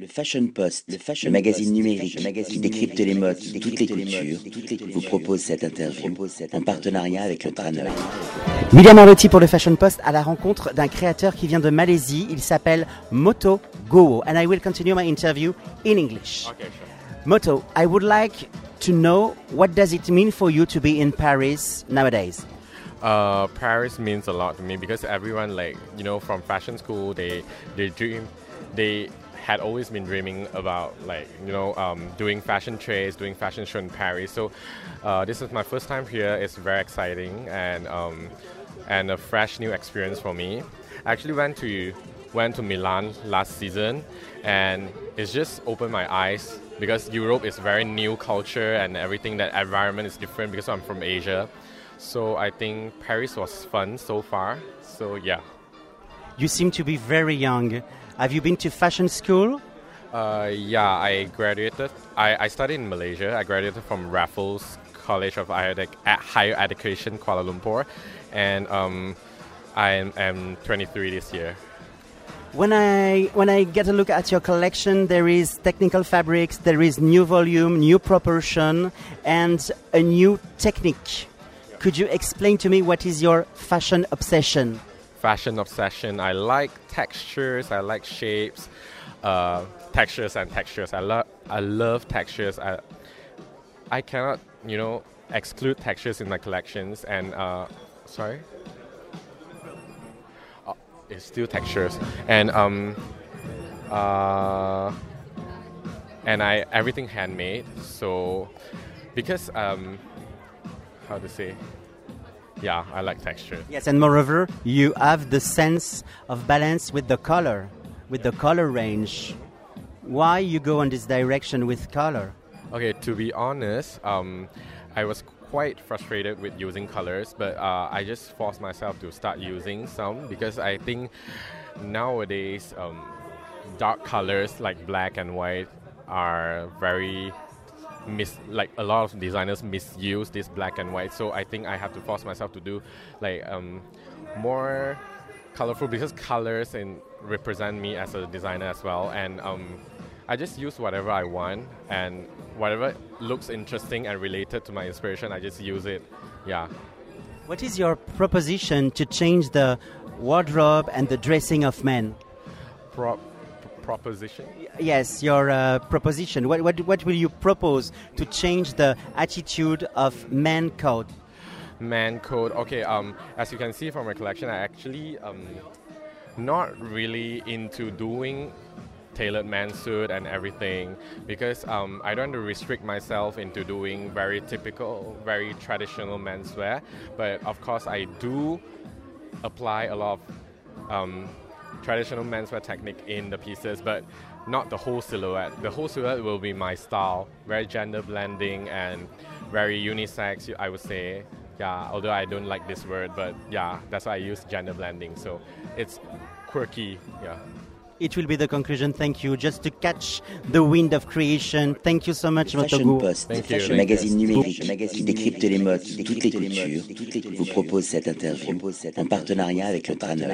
Le Fashion Post, le, fashion magazine numérique qui décrypte les modes de toutes les cultures, vous propose cette interview en partenariat avec le Trainer. William Arlotti pour le Fashion Post à la rencontre d'un créateur qui vient de Malaisie. Il s'appelle Moto Go. And I will continue my interview in English. Moto, I would like to know what does it mean for you to be in Paris nowadays? Uh, Paris means a lot to me because everyone, like you know, from fashion school, they they dream, they had always been dreaming about like you know um, doing fashion trades, doing fashion show in Paris. So uh, this is my first time here. It's very exciting and um, and a fresh new experience for me. I actually went to went to Milan last season, and it's just opened my eyes because Europe is very new culture and everything. That environment is different because I'm from Asia. So I think Paris was fun so far. So yeah. You seem to be very young. Have you been to fashion school? Uh, yeah, I graduated. I, I studied in Malaysia. I graduated from Raffles College of Higher Education, Kuala Lumpur, and um, I am, am 23 this year. When I when I get a look at your collection, there is technical fabrics, there is new volume, new proportion, and a new technique. Could you explain to me what is your fashion obsession? Fashion obsession. I like textures. I like shapes, uh, textures and textures. I love I love textures. I I cannot you know exclude textures in my collections. And uh, sorry, oh, it's still textures. And um, uh, and I everything handmade. So because um, how to say yeah, I like texture. Yes, and moreover, you have the sense of balance with the color, with the color range. Why you go in this direction with color? Okay, to be honest, um, I was quite frustrated with using colors, but uh, I just forced myself to start using some because I think nowadays um, dark colors like black and white are very mis like a lot of designers misuse this black and white. So I think I have to force myself to do like um, more colorful because colors and represent me as a designer as well. And um, I just use whatever I want and whatever looks interesting and related to my inspiration, I just use it. Yeah. What is your proposition to change the wardrobe and the dressing of men? Pro- proposition? Yes, your uh, proposition. What, what, what will you propose to change the attitude of man code? Man code. Okay. Um, as you can see from my collection, I actually um, not really into doing tailored man suit and everything because um, I don't want to restrict myself into doing very typical, very traditional menswear. But of course, I do apply a lot of um, traditional menswear technique in the pieces, but not the whole silhouette. The whole silhouette will be my style, very gender blending and very unisex, I would say. Yeah, although I don't like this word, but yeah, that's why I use gender blending. So it's quirky, yeah. It will be the conclusion. Thank you. Just to catch the wind of creation. Thank you so much, Fashion Motogu. Post, Thank you. le magazine numérique qui décrypte les modes de toutes les cultures, vous propose cette interview en partenariat avec le Trainer.